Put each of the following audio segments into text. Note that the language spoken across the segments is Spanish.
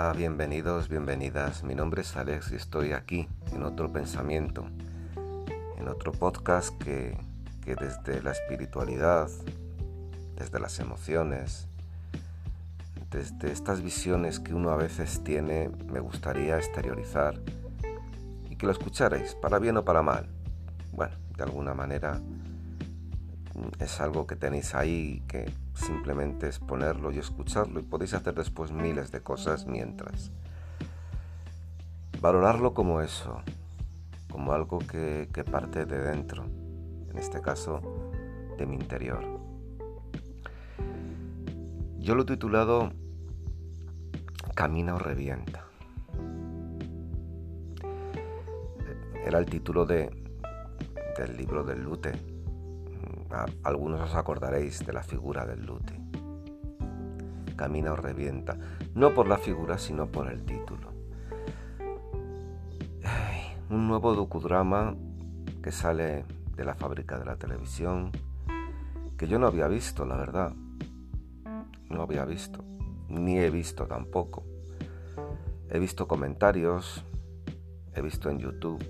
Bienvenidos, bienvenidas. Mi nombre es Alex y estoy aquí en otro pensamiento, en otro podcast que, que desde la espiritualidad, desde las emociones, desde estas visiones que uno a veces tiene, me gustaría exteriorizar y que lo escucharais, para bien o para mal. Bueno, de alguna manera es algo que tenéis ahí que simplemente es ponerlo y escucharlo y podéis hacer después miles de cosas mientras. Valorarlo como eso, como algo que, parte de dentro, en este caso de mi interior. Yo lo he titulado Camina o revienta. Era el título de, del libro del Lute, algunos os acordaréis de la figura del lute. Camina o revienta, no por la figura, sino por el título. un nuevo docudrama que sale de la fábrica de la televisión, que yo no había visto, la verdad. No había visto, ni he visto tampoco. He visto comentarios, he visto en YouTube,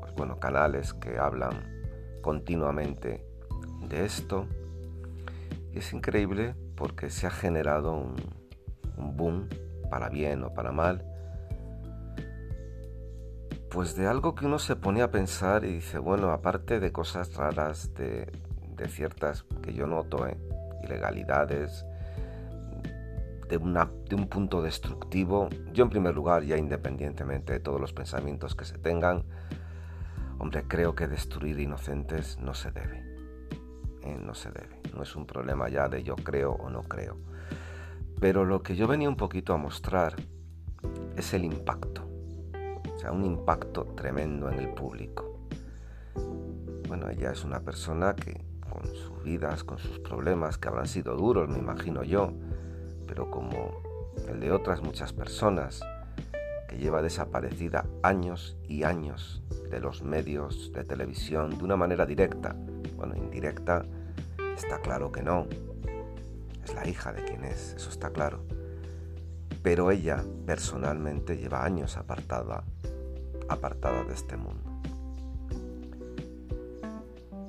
pues bueno, canales que hablan continuamente de esto. Y es increíble porque se ha generado un, boom, para bien o para mal, pues de algo que uno se pone a pensar y dice, bueno, aparte de cosas raras, de, ciertas que yo noto, ¿eh? ilegalidades, de, una, de un punto destructivo, yo en primer lugar, ya independientemente de todos los pensamientos que se tengan, Hombre, creo que destruir inocentes no se debe. Eh, no se debe. No es un problema ya de yo creo o no creo. Pero lo que yo venía un poquito a mostrar es el impacto. O sea, un impacto tremendo en el público. Bueno, ella es una persona que con sus vidas, con sus problemas, que habrán sido duros, me imagino yo, pero como el de otras muchas personas, que lleva desaparecida años y años de los medios de televisión de una manera directa. Bueno, indirecta está claro que no. Es la hija de quien es, eso está claro. Pero ella personalmente lleva años apartada, apartada de este mundo.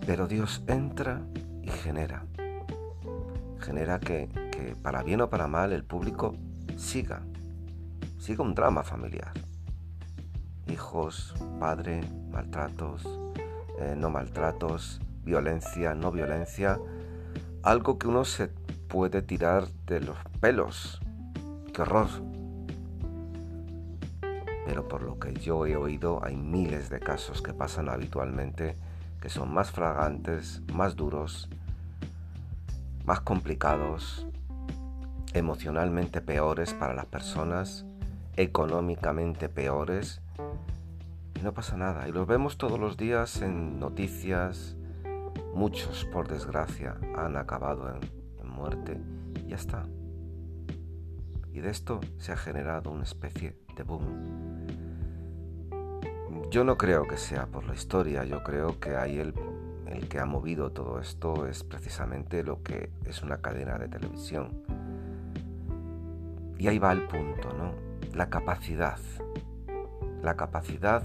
Pero Dios entra y genera. Genera que, que para bien o para mal el público siga sigue un drama familiar. Hijos, padre, maltratos, eh, no maltratos, violencia, no violencia. Algo que uno se puede tirar de los pelos. ¡Qué horror! Pero por lo que yo he oído hay miles de casos que pasan habitualmente que son más fragantes, más duros, más complicados, emocionalmente peores para las personas económicamente peores. No pasa nada. Y los vemos todos los días en noticias. Muchos, por desgracia, han acabado en, muerte. Y ya está. Y de esto se ha generado una especie de boom. Yo no creo que sea por la historia, yo creo que ahí el, el que ha movido todo esto es precisamente lo que es una cadena de televisión. Y ahí va el punto, ¿no? la capacidad, la capacidad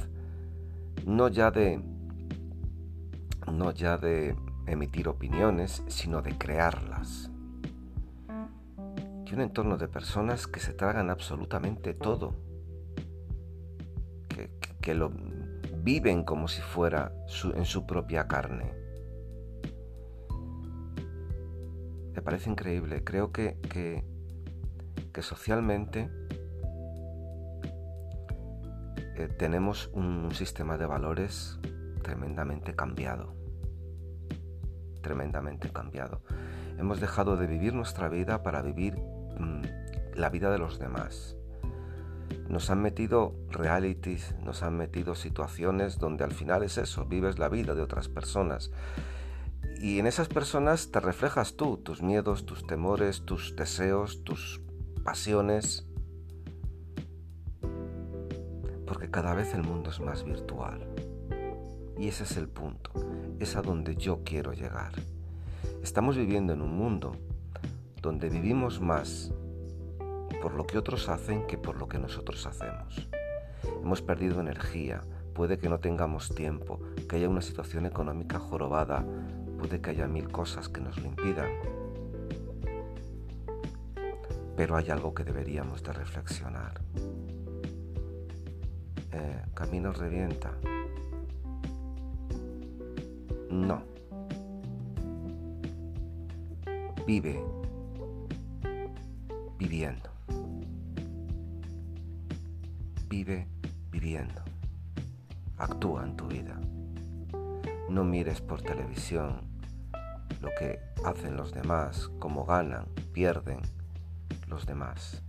no ya de no ya de emitir opiniones, sino de crearlas. Y un entorno de personas que se tragan absolutamente todo, que, lo viven como si fuera en su propia carne. Me parece increíble. Creo que, que, que socialmente tenemos un sistema de valores tremendamente cambiado. Tremendamente cambiado. Hemos dejado de vivir nuestra vida para vivir mm, la vida de los demás. Nos han metido realities, nos han metido situaciones donde al final es eso, vives la vida de otras personas. Y en esas personas te reflejas tú, tus miedos, tus temores, tus deseos, tus pasiones porque cada vez el mundo es más virtual. Y ese es el punto, es a donde yo quiero llegar. Estamos viviendo en un mundo donde vivimos más por lo que otros hacen que por lo que nosotros hacemos. Hemos perdido energía, puede que no tengamos tiempo, que haya una situación económica jorobada, puede que haya mil cosas que nos lo impidan. Pero hay algo que deberíamos de reflexionar. Eh, camino revienta. No. Vive viviendo. Vive viviendo. Actúa en tu vida. No mires por televisión lo que hacen los demás, cómo ganan, pierden los demás.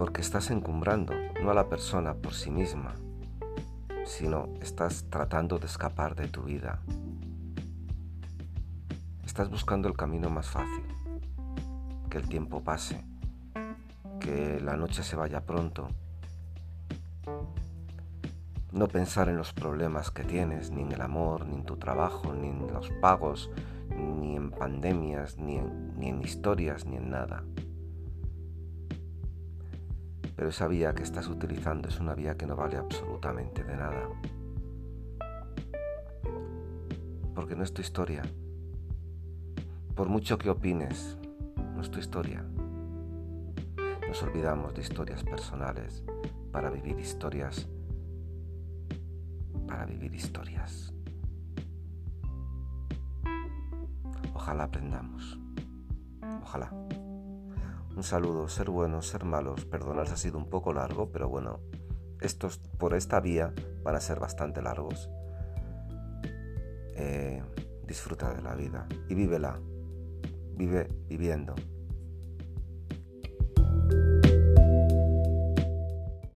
Porque estás encumbrando no a la persona por sí misma, sino estás tratando de escapar de tu vida. Estás buscando el camino más fácil, que el tiempo pase, que la noche se vaya pronto. No pensar en los problemas que tienes, ni en el amor, ni en tu trabajo, ni en los pagos, ni en pandemias, ni en, ni en historias, ni en nada. Pero esa vía que estás utilizando es una vía que no vale absolutamente de nada. Porque no es tu historia. Por mucho que opines, no es tu historia. Nos olvidamos de historias personales para vivir historias, para vivir historias. Ojalá aprendamos. Ojalá. Un saludo, ser buenos, ser malos. Perdonad, ha sido un poco largo, pero bueno, estos por esta vía van a ser bastante largos. Eh, disfruta de la vida y vívela. Vive viviendo.